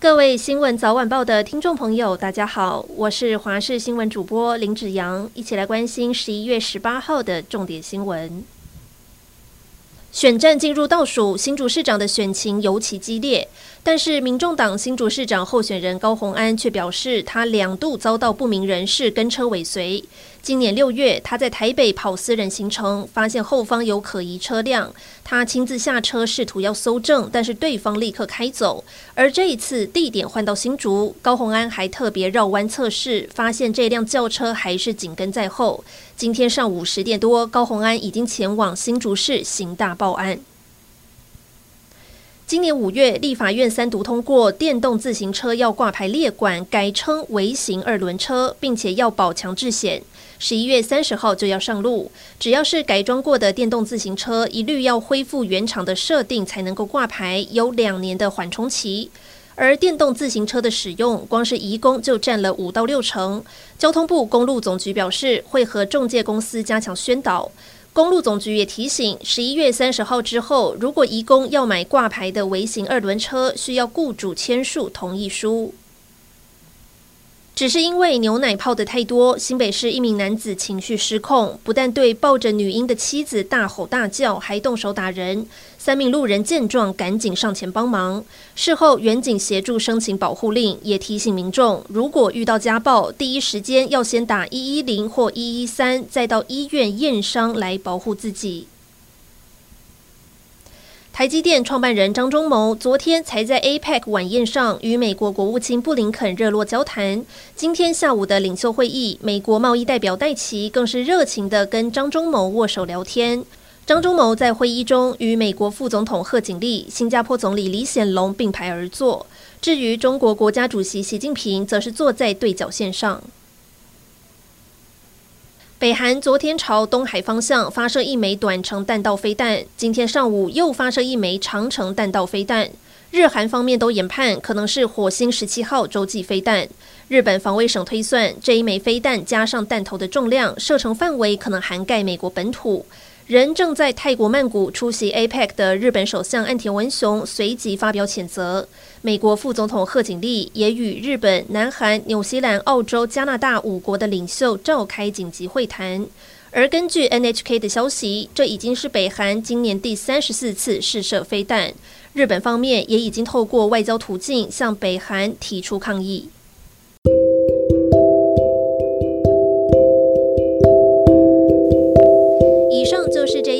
各位新闻早晚报的听众朋友，大家好，我是华视新闻主播林子阳，一起来关心十一月十八号的重点新闻。选战进入倒数，新竹市长的选情尤其激烈。但是，民众党新竹市长候选人高虹安却表示，他两度遭到不明人士跟车尾随。今年六月，他在台北跑私人行程，发现后方有可疑车辆，他亲自下车试图要搜证，但是对方立刻开走。而这一次地点换到新竹，高虹安还特别绕弯测试，发现这辆轿车还是紧跟在后。今天上午十点多，高虹安已经前往新竹市刑大报案。今年五月，立法院三读通过电动自行车要挂牌列管，改称微型二轮车，并且要保强制险。十一月三十号就要上路，只要是改装过的电动自行车，一律要恢复原厂的设定才能够挂牌，有两年的缓冲期。而电动自行车的使用，光是移工就占了五到六成。交通部公路总局表示，会和中介公司加强宣导。公路总局也提醒，十一月三十号之后，如果移工要买挂牌的微型二轮车，需要雇主签署同意书。只是因为牛奶泡得太多，新北市一名男子情绪失控，不但对抱着女婴的妻子大吼大叫，还动手打人。三名路人见状，赶紧上前帮忙。事后，远警协助申请保护令，也提醒民众，如果遇到家暴，第一时间要先打一一零或一一三，再到医院验伤来保护自己。台积电创办人张忠谋昨天才在 APEC 晚宴上与美国国务卿布林肯热络交谈。今天下午的领袖会议，美国贸易代表戴琪更是热情地跟张忠谋握手聊天。张忠谋在会议中与美国副总统贺锦丽、新加坡总理李显龙并排而坐。至于中国国家主席习近平，则是坐在对角线上。北韩昨天朝东海方向发射一枚短程弹道飞弹，今天上午又发射一枚长程弹道飞弹。日韩方面都研判可能是火星十七号洲际飞弹。日本防卫省推算，这一枚飞弹加上弹头的重量，射程范围可能涵盖美国本土。人正在泰国曼谷出席 APEC 的日本首相岸田文雄随即发表谴责。美国副总统贺锦丽也与日本、南韩、纽西兰、澳洲、加拿大五国的领袖召开紧急会谈。而根据 NHK 的消息，这已经是北韩今年第三十四次试射飞弹。日本方面也已经透过外交途径向北韩提出抗议。